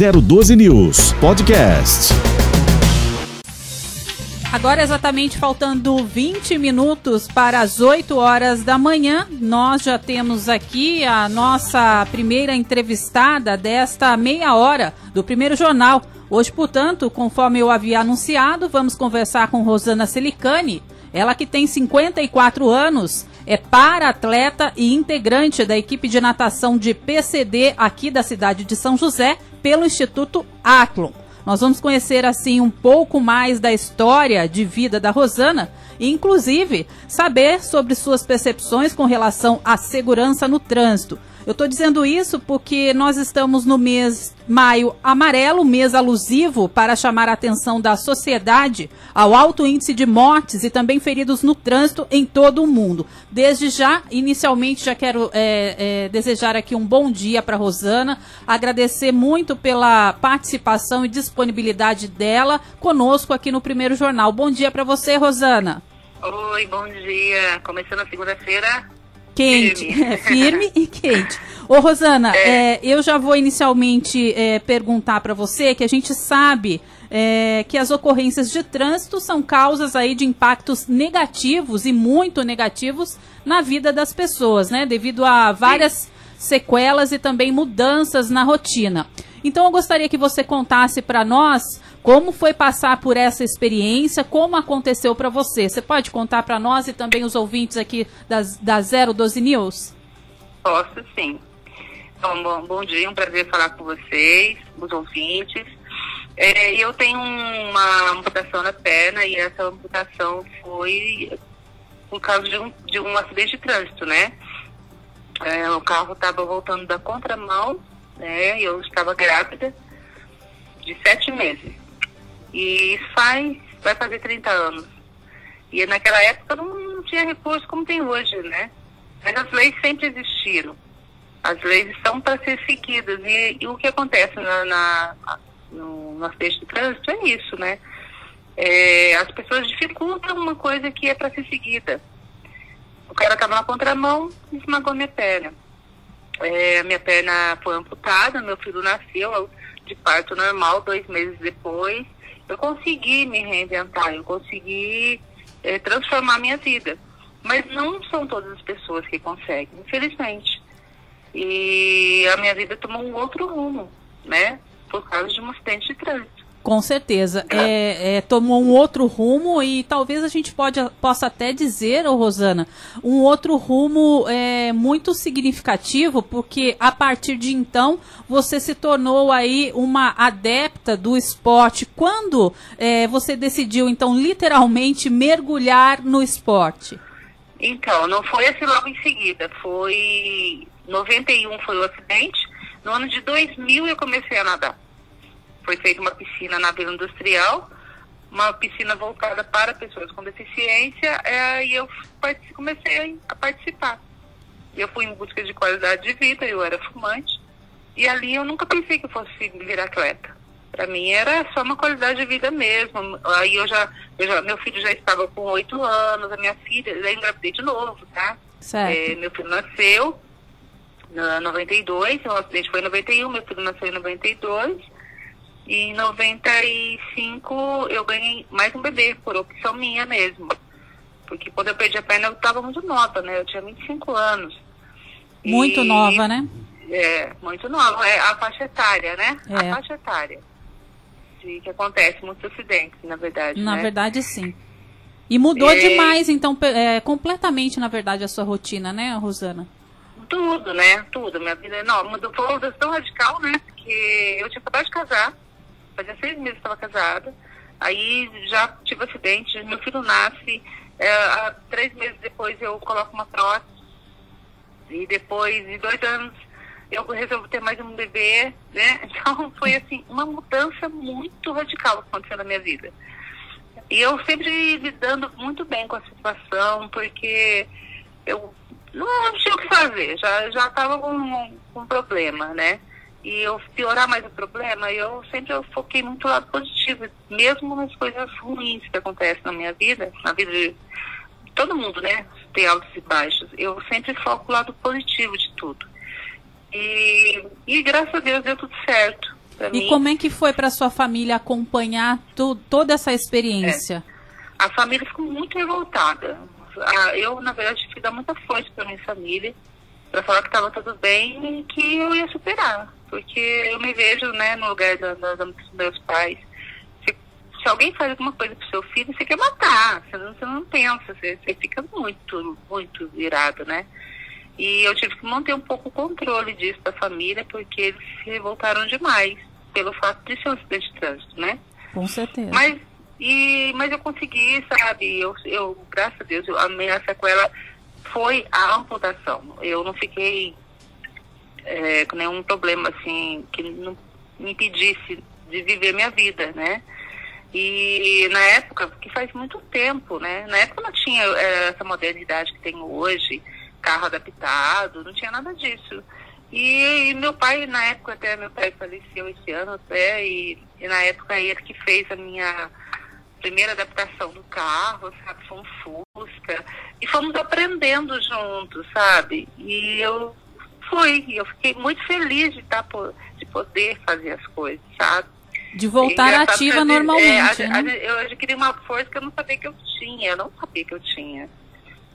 012 News Podcast. Agora, exatamente faltando 20 minutos para as 8 horas da manhã, nós já temos aqui a nossa primeira entrevistada desta meia hora do primeiro jornal. Hoje, portanto, conforme eu havia anunciado, vamos conversar com Rosana Celicani, ela que tem 54 anos, é para-atleta e integrante da equipe de natação de PCD aqui da cidade de São José, pelo Instituto Aclon. Nós vamos conhecer assim um pouco mais da história de vida da Rosana e, inclusive, saber sobre suas percepções com relação à segurança no trânsito. Eu estou dizendo isso porque nós estamos no mês maio amarelo, mês alusivo para chamar a atenção da sociedade ao alto índice de mortes e também feridos no trânsito em todo o mundo. Desde já, inicialmente, já quero é, é, desejar aqui um bom dia para Rosana, agradecer muito pela participação e disponibilidade dela conosco aqui no Primeiro Jornal. Bom dia para você, Rosana. Oi, bom dia. Começando a segunda-feira quente, firme, é, firme e quente. Ô, Rosana, é. É, eu já vou inicialmente é, perguntar para você que a gente sabe é, que as ocorrências de trânsito são causas aí de impactos negativos e muito negativos na vida das pessoas, né? Devido a várias Sim. sequelas e também mudanças na rotina. Então eu gostaria que você contasse para nós como foi passar por essa experiência, como aconteceu para você. Você pode contar para nós e também os ouvintes aqui das, da 012 News? Posso sim. Então, bom, bom dia, um prazer falar com vocês, os ouvintes. É, eu tenho uma amputação na perna e essa amputação foi por causa de um, de um acidente de trânsito, né? É, o carro estava voltando da contramão, né? Eu estava grávida de sete meses. E isso faz, vai fazer 30 anos. E naquela época não, não tinha recurso como tem hoje, né? Mas as leis sempre existiram. As leis estão para ser seguidas. E, e, o que acontece na, na, no, no acidente de trânsito é isso, né? É, as pessoas dificultam uma coisa que é para ser seguida. O cara estava na contramão e esmagou minha perna. É, minha perna foi amputada, meu filho nasceu de parto normal dois meses depois eu consegui me reinventar, eu consegui é, transformar minha vida. Mas não são todas as pessoas que conseguem, infelizmente. E a minha vida tomou um outro rumo, né? Por causa de um acidente de trânsito. Com certeza. É, é, tomou um outro rumo e talvez a gente pode, possa até dizer, oh, Rosana, um outro rumo é, muito significativo, porque a partir de então você se tornou aí uma adepta do esporte. Quando é, você decidiu, então, literalmente mergulhar no esporte? Então, não foi assim logo em seguida. Foi 91 foi o acidente. No ano de 2000 eu comecei a nadar foi feita uma piscina na Vila Industrial, uma piscina voltada para pessoas com deficiência, é, e eu comecei a participar. Eu fui em busca de qualidade de vida, eu era fumante, e ali eu nunca pensei que eu fosse virar atleta. Para mim era só uma qualidade de vida mesmo. Aí eu já, eu já meu filho já estava com oito anos, a minha filha, eu engravidei de novo, tá? É, meu filho nasceu em 92, o acidente foi em 91, meu filho nasceu em 92. E em 95 eu ganhei mais um bebê, por opção minha mesmo. Porque quando eu perdi a perna eu estava muito nova, né? Eu tinha 25 anos. Muito e, nova, né? É, muito nova. É a faixa etária, né? É. A faixa etária. De que acontece muitos acidentes, na verdade. Na né? verdade, sim. E mudou é... demais, então, é, completamente, na verdade, a sua rotina, né, Rosana? Tudo, né? Tudo. Minha vida não, mudou foi uma mudança tão radical, né? Porque eu tinha acabado de casar fazia seis meses que estava casada. Aí já tive acidente, meu filho nasce, é, três meses depois eu coloco uma prótese. E depois de dois anos eu resolvo ter mais um bebê, né? Então foi assim, uma mudança muito radical que aconteceu na minha vida. E eu sempre lidando muito bem com a situação, porque eu não tinha o que fazer, já estava com, com um problema, né? E eu piorar mais o problema, eu sempre eu foquei muito no lado positivo, mesmo nas coisas ruins que acontecem na minha vida, na vida de todo mundo, né? Tem altos e baixos. Eu sempre foco o lado positivo de tudo. E, e graças a Deus deu tudo certo. E mim. como é que foi para sua família acompanhar tu, toda essa experiência? É. A família ficou muito revoltada. Ah, eu, na verdade, que dar muita força para minha família, para falar que estava tudo bem e que eu ia superar. Porque eu me vejo né, no lugar da, da, dos meus pais. Se, se, alguém faz alguma coisa pro seu filho, você quer matar. Você não, você não pensa, você, você fica muito, muito virado, né? E eu tive que manter um pouco o controle disso da família, porque eles se revoltaram demais pelo fato de ser um acidente de trânsito, né? Com certeza. Mas, e, mas eu consegui, sabe? Eu, eu graças a Deus, a minha sequela foi a amputação. Eu não fiquei é, com nenhum problema, assim, que não me impedisse de viver minha vida, né? E na época, que faz muito tempo, né? Na época não tinha é, essa modernidade que tem hoje carro adaptado, não tinha nada disso. E, e, meu pai, na época, até meu pai faleceu esse ano até, e, e, na época ele que fez a minha primeira adaptação do carro, sabe? Foi um Fusca. E fomos aprendendo juntos, sabe? E eu fui, eu fiquei muito feliz de, tá, de poder fazer as coisas, sabe? De voltar ativa normalmente. É, né? eu adquiri uma força que eu não sabia que eu tinha, eu não sabia que eu tinha.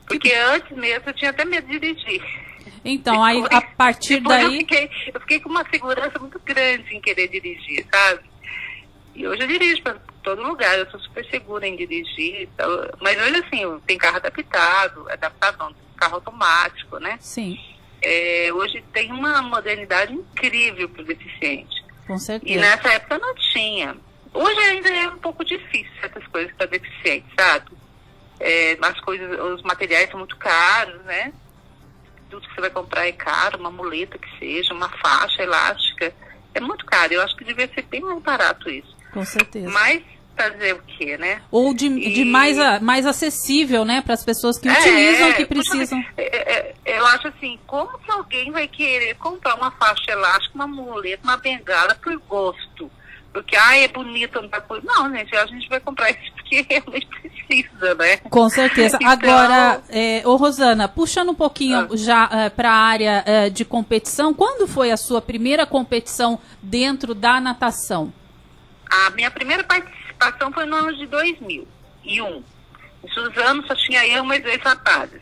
Porque antes mesmo eu tinha até medo de dirigir. Então, aí a partir daí. Eu fiquei, eu fiquei com uma segurança muito grande em querer dirigir, sabe? E hoje eu dirijo para todo lugar, eu sou super segura em dirigir. Mas hoje assim, tem carro adaptado, adaptado não, carro automático, né? Sim. É, hoje tem uma modernidade incrível para o deficiente. Com certeza. E nessa época não tinha. Hoje ainda é um pouco difícil certas coisas para deficiente, sabe? É, as coisas, os materiais são muito caros, né? Tudo que você vai comprar é caro, uma muleta que seja, uma faixa elástica. É muito caro. Eu acho que devia ser bem mais barato isso. Com certeza. Mas fazer o quê, né? Ou de, e... de mais, mais acessível, né, para as pessoas que é, utilizam, que precisam. É, é, eu acho assim, como que alguém vai querer comprar uma faixa elástica, uma muleta, uma bengala por gosto? Porque, ah, é bonito andar por. Não, gente, a gente vai comprar isso porque realmente precisa, né? Com certeza. Então... Agora, é, ô Rosana, puxando um pouquinho ah. já é, para a área é, de competição, quando foi a sua primeira competição dentro da natação? A minha primeira participação foi no ano de 2001. Em Suzano só tinha eu e mais dois rapazes.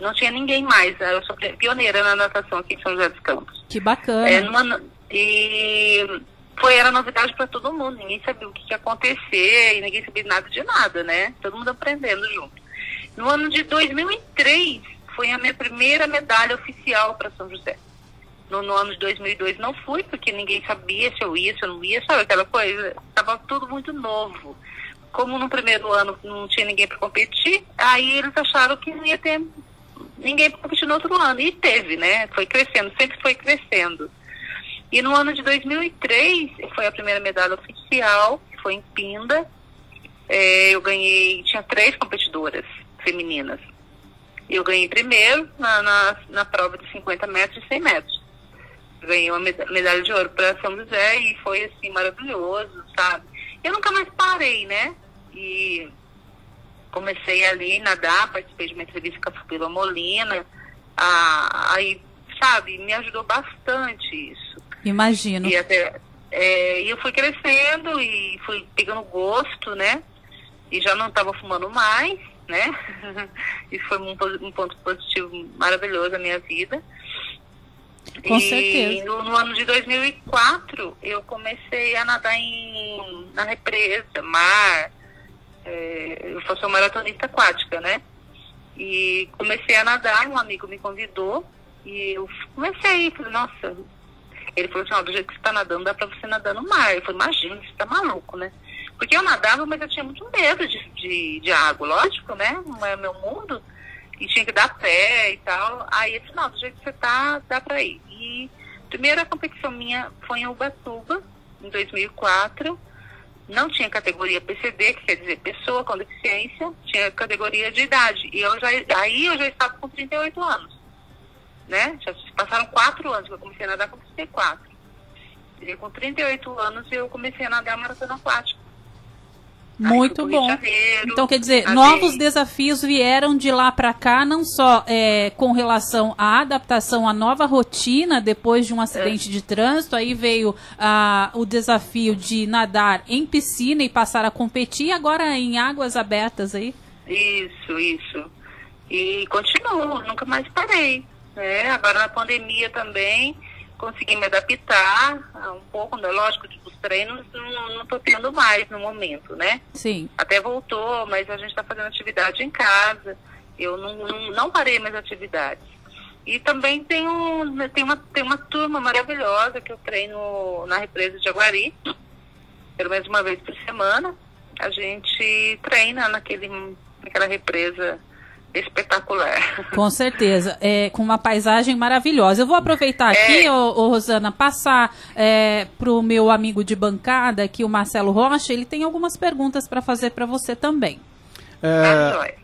Não tinha ninguém mais. Eu sou pioneira na natação aqui em São José dos Campos. Que bacana. É, numa, e foi era novidade para todo mundo, ninguém sabia o que ia acontecer e ninguém sabia nada de nada, né? Todo mundo aprendendo junto. No ano de 2003 foi a minha primeira medalha oficial para São José. No, no, ano de 2002 não fui, porque ninguém sabia se eu ia, se eu não ia, sabe aquela coisa? Estava tudo muito novo. Como no primeiro ano não tinha ninguém para competir, aí eles acharam que não ia ter ninguém para competir no outro ano. E teve, né? Foi crescendo, sempre foi crescendo. E no ano de 2003, foi a primeira medalha oficial, que foi em Pinda. É, eu ganhei, tinha três competidoras femininas. Eu ganhei primeiro na, na, na prova de 50 metros e 100 metros. Ganhei uma medalha de ouro para São José e foi assim maravilhoso, sabe? Eu nunca mais parei, né? E comecei ali a nadar, participei de uma entrevista com a Fabíola Molina. Ah, aí, sabe, me ajudou bastante isso. Imagino. E até, é, eu fui crescendo e fui pegando gosto, né? E já não estava fumando mais, né? Isso foi um, um, ponto positivo maravilhoso na minha vida. Com e certeza. No, no, ano de 2004, eu comecei a nadar em, na represa, mar. É, eu sou uma maratonista aquática, né? E comecei a nadar, um amigo me convidou. E eu comecei, falei, nossa, ele falou assim, ó, do jeito que você tá nadando, dá pra você nadar no mar. Eu falei, imagina, você tá maluco, né? Porque eu nadava, mas eu tinha muito medo de, de, de água, lógico, né? Não é meu mundo. E tinha que dar pé e tal. Aí ele falou, não, do jeito que você tá, dá pra ir. E a primeira competição minha foi em Ubatuba, em 2004. Não tinha categoria PCD, que quer dizer pessoa com deficiência, tinha categoria de idade. E eu já, aí eu já estava com 38 anos né? Já passaram quatro anos que eu comecei a nadar com 34. E com 38 anos eu comecei a nadar maratona aquática. Muito bom. Então, quer dizer, novos desafios vieram de lá para cá, não só é, com relação à adaptação à nova rotina depois de um acidente é. de trânsito, aí veio ah, o desafio de nadar em piscina e passar a competir, agora em águas abertas aí. Isso, isso. E continuo, nunca mais parei. Né? Agora na pandemia também consegui me adaptar um pouco, né? lógico, os treinos não estou tendo mais no momento, né? Sim. Até voltou, mas a gente está fazendo atividade em casa. Eu não, não, não parei mais atividades. E também tem, um, tem, uma, tem uma turma maravilhosa que eu treino na represa de Aguari, pelo menos uma vez por semana. A gente treina naquele, naquela represa espetacular. Com certeza, é, com uma paisagem maravilhosa. Eu vou aproveitar aqui, é. ô, ô, Rosana, passar é, para o meu amigo de bancada aqui, o Marcelo Rocha, ele tem algumas perguntas para fazer para você também. É,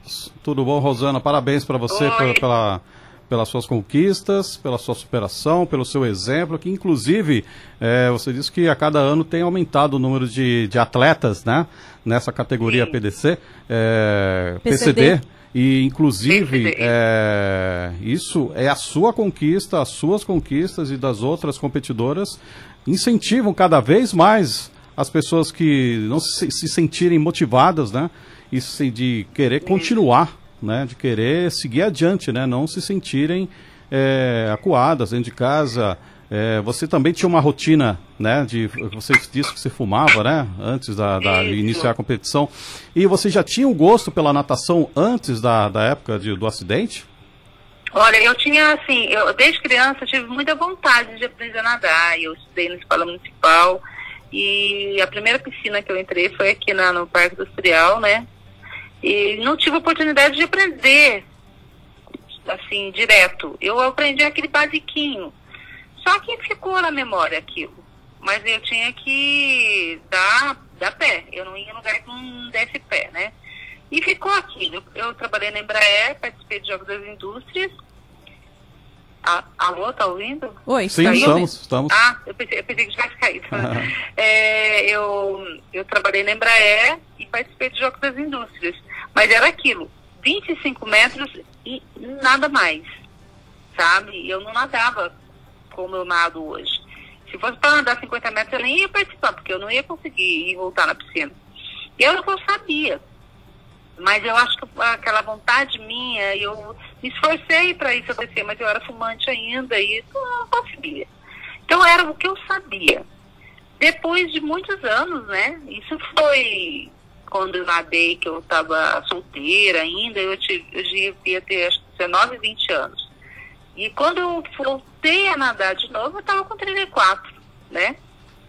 tudo bom, Rosana? Parabéns para você pela, pela, pelas suas conquistas, pela sua superação, pelo seu exemplo, que inclusive é, você disse que a cada ano tem aumentado o número de, de atletas né, nessa categoria Sim. PDC, é, PCD. PCD e, inclusive, é, isso é a sua conquista, as suas conquistas e das outras competidoras incentivam cada vez mais as pessoas que não se, se sentirem motivadas, né? E se, de querer continuar, né? De querer seguir adiante, né? Não se sentirem é, acuadas dentro de casa, é, você também tinha uma rotina, né? De, você disse que você fumava, né? Antes da, da, de iniciar a competição. E você já tinha o um gosto pela natação antes da, da época de, do acidente? Olha, eu tinha, assim, eu, desde criança tive muita vontade de aprender a nadar. Eu estudei na escola municipal e a primeira piscina que eu entrei foi aqui na, no Parque Industrial, né? E não tive oportunidade de aprender, assim, direto. Eu aprendi aquele basiquinho só que ficou na memória aquilo. Mas eu tinha que dar, dar pé. Eu não ia no lugar que não desse pé, né? E ficou aquilo. Eu, eu trabalhei na Embraer, participei de Jogos das Indústrias. A, alô, tá ouvindo? Oi, Sim, tá estamos, estamos. Ah, eu pensei, eu pensei que tivesse caído. é, eu, eu trabalhei na Embraer e participei de Jogos das Indústrias. Mas era aquilo, 25 metros e nada mais, sabe? Eu não nadava como eu nado hoje. Se fosse para andar 50 metros, eu nem ia participar, porque eu não ia conseguir ir voltar na piscina. E era o que eu sabia. Mas eu acho que aquela vontade minha, eu me esforcei para isso acontecer, mas eu era fumante ainda e isso não conseguia. Então era o que eu sabia. Depois de muitos anos, né? Isso foi quando eu nadei, que eu estava solteira ainda, eu, tive, eu devia ter acho, 19, 20 anos. E quando eu voltei a nadar de novo, eu estava com 34, né?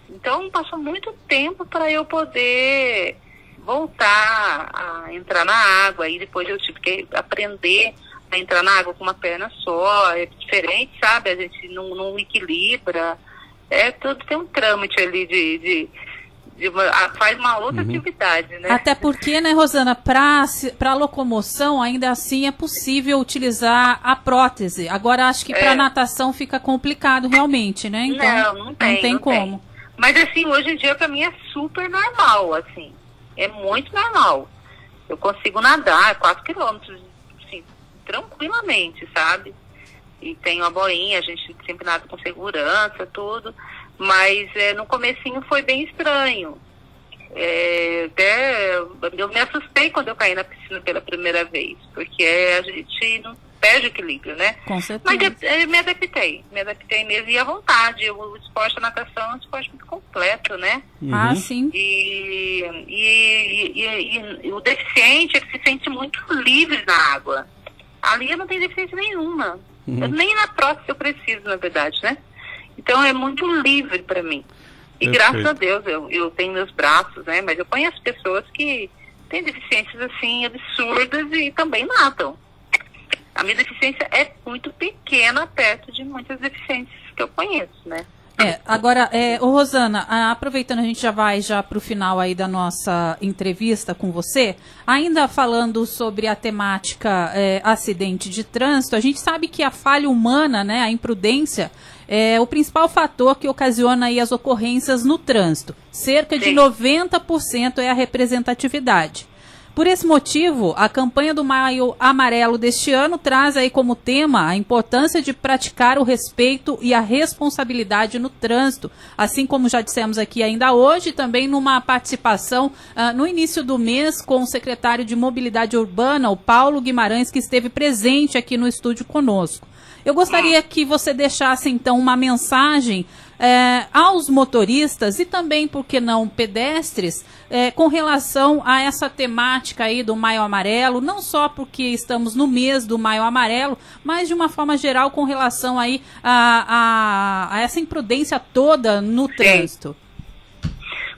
Então passou muito tempo para eu poder voltar a entrar na água. E depois eu tive que aprender a entrar na água com uma perna só. É diferente, sabe? A gente não, não equilibra. É tudo tem um trâmite ali de, de faz uma outra uhum. atividade, né? Até porque, né, Rosana, para locomoção ainda assim é possível utilizar a prótese. Agora acho que para é. natação fica complicado realmente, né? Então, não, não tem, não tem não como. Tem. Mas assim, hoje em dia para mim é super normal, assim. É muito normal. Eu consigo nadar 4 quilômetros, assim, tranquilamente, sabe? E tem uma boinha, a gente sempre nada com segurança, tudo. Mas é, no comecinho foi bem estranho. É, até eu me assustei quando eu caí na piscina pela primeira vez, porque a gente não perde equilíbrio, né? Com certeza. Mas eu, eu me adaptei, me adaptei mesmo e à vontade. O esporte, a natação é um esporte muito completo, né? Uhum. Ah, sim. E, e, e, e, o deficiente, ele se sente muito livre na água. Ali eu não tenho deficiência nenhuma. Uhum. Nem na prótese eu preciso, na verdade, né? Então é muito livre para mim. E graças a Deus eu, eu tenho meus braços, né? Mas eu conheço pessoas que têm deficiências assim absurdas e também nadam. A minha deficiência é muito pequena perto de muitas deficiências que eu conheço, né? É, agora, é, ô Rosana, aproveitando, a gente já vai já para o final aí da nossa entrevista com você, ainda falando sobre a temática é, acidente de trânsito, a gente sabe que a falha humana, né, a imprudência, é o principal fator que ocasiona aí as ocorrências no trânsito. Cerca de 90% é a representatividade. Por esse motivo, a campanha do Maio Amarelo deste ano traz aí como tema a importância de praticar o respeito e a responsabilidade no trânsito, assim como já dissemos aqui ainda hoje, também numa participação uh, no início do mês com o secretário de Mobilidade Urbana, o Paulo Guimarães, que esteve presente aqui no estúdio conosco. Eu gostaria que você deixasse então uma mensagem é, aos motoristas e também, por que não, pedestres, é, com relação a essa temática aí do Maio Amarelo, não só porque estamos no mês do Maio Amarelo, mas de uma forma geral com relação aí a, a, a essa imprudência toda no Sim. trânsito.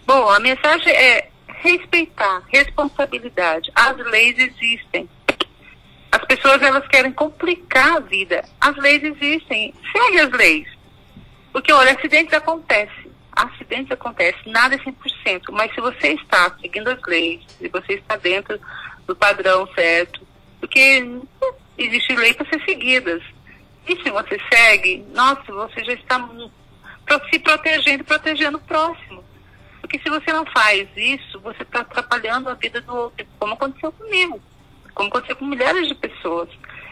Bom, a mensagem é respeitar, responsabilidade. As leis existem. As pessoas elas querem complicar a vida. As leis existem. Segue as leis. Porque, olha, acidentes acontecem. Acidentes acontecem, nada é 100%. Mas se você está seguindo as leis, se você está dentro do padrão certo, porque existe lei para ser seguidas. E se você segue, nossa, você já está se protegendo e protegendo o próximo. Porque se você não faz isso, você está atrapalhando a vida do outro, como aconteceu comigo, como aconteceu com milhares de pessoas.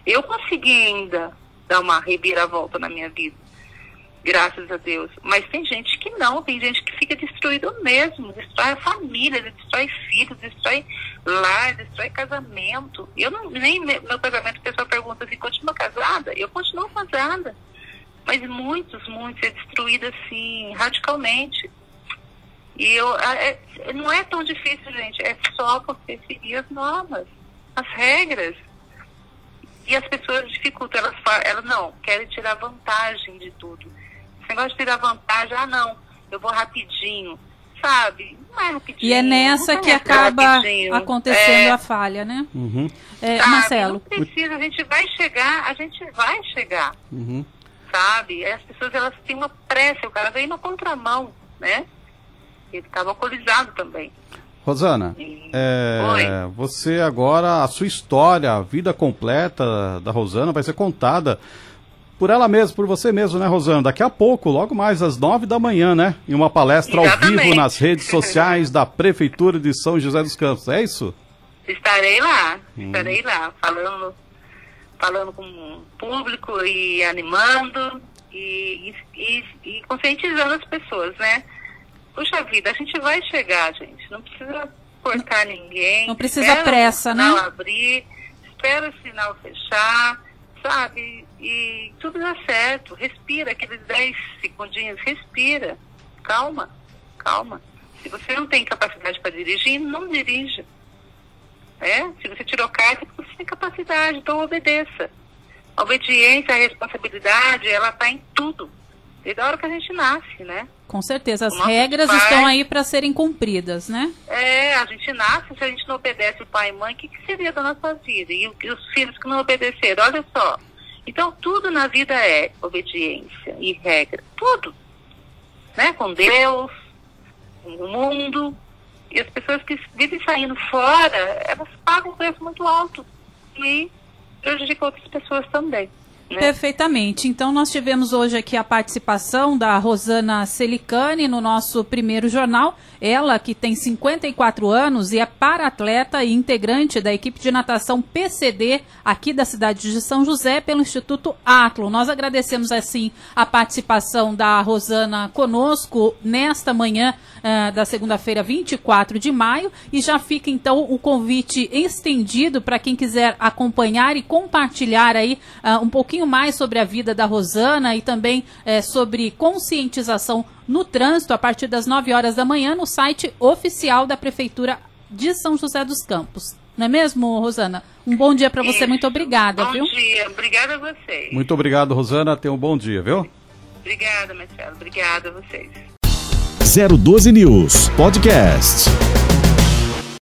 Eu consegui ainda dar uma reviravolta na minha vida graças a Deus. Mas tem gente que não, tem gente que fica destruído mesmo, destrói a família, destrói filhos, destrói lar, destrói casamento. Eu não, nem meu casamento, o pessoal pergunta assim, continua casada? Eu continuo casada. Mas muitos, muitos é destruído assim, radicalmente. E eu, é, não é tão difícil, gente, é só você seguir as normas, as regras. E as pessoas dificultam, elas, elas não, querem tirar vantagem de tudo. Esse negócio de tirar vantagem, ah, não, eu vou rapidinho, sabe? Não é rapidinho. E é nessa que acaba acontecendo é... a falha, né? Uhum. É, Marcelo. Não precisa, a gente vai chegar, a gente vai chegar. Uhum. Sabe? As pessoas, elas têm uma pressa, o cara veio na contramão, né? Ele estava alcoolizado também. Rosana, é, você agora, a sua história, a vida completa da Rosana vai ser contada por ela mesma, por você mesmo, né, Rosana? Daqui a pouco, logo mais às nove da manhã, né? Em uma palestra Exatamente. ao vivo nas redes sociais da Prefeitura de São José dos Campos, é isso? Estarei lá, hum. estarei lá, falando, falando com o público e animando e, e, e conscientizando as pessoas, né? Puxa vida, a gente vai chegar, gente. Não precisa cortar ninguém. Não precisa pressa, né? Não abrir, espera o sinal fechar, sabe? e tudo dá certo. Respira aqueles 10 segundinhos, respira. Calma, calma. Se você não tem capacidade para dirigir, não dirija. É? Se você tirou carta, é você tem capacidade, então obedeça. A obediência, a responsabilidade, ela está em tudo. Desde a hora que a gente nasce, né? Com certeza, as regras estão aí para serem cumpridas, né? É, a gente nasce, se a gente não obedece o pai e mãe, o que, que seria da nossa vida? E, e os filhos que não obedeceram, olha só, então, tudo na vida é obediência e regra. Tudo. Né? Com Deus, com o mundo. E as pessoas que vivem saindo fora, elas pagam um preço muito alto. E prejudicam outras pessoas também. Né? Perfeitamente. Então, nós tivemos hoje aqui a participação da Rosana Celicani no nosso primeiro jornal. Ela, que tem 54 anos e é para-atleta e integrante da equipe de natação PCD aqui da cidade de São José, pelo Instituto Atlo. Nós agradecemos, assim, a participação da Rosana conosco nesta manhã uh, da segunda-feira, 24 de maio. E já fica, então, o convite estendido para quem quiser acompanhar e compartilhar aí uh, um pouquinho pouquinho mais sobre a vida da Rosana e também é, sobre conscientização no trânsito a partir das 9 horas da manhã no site oficial da Prefeitura de São José dos Campos. Não é mesmo, Rosana? Um bom dia para você, Isso. muito obrigada, bom viu? Bom dia, obrigada a vocês. Muito obrigado, Rosana. Tenha um bom dia, viu? Obrigada, Marcelo. Obrigada a vocês. 012 News Podcast.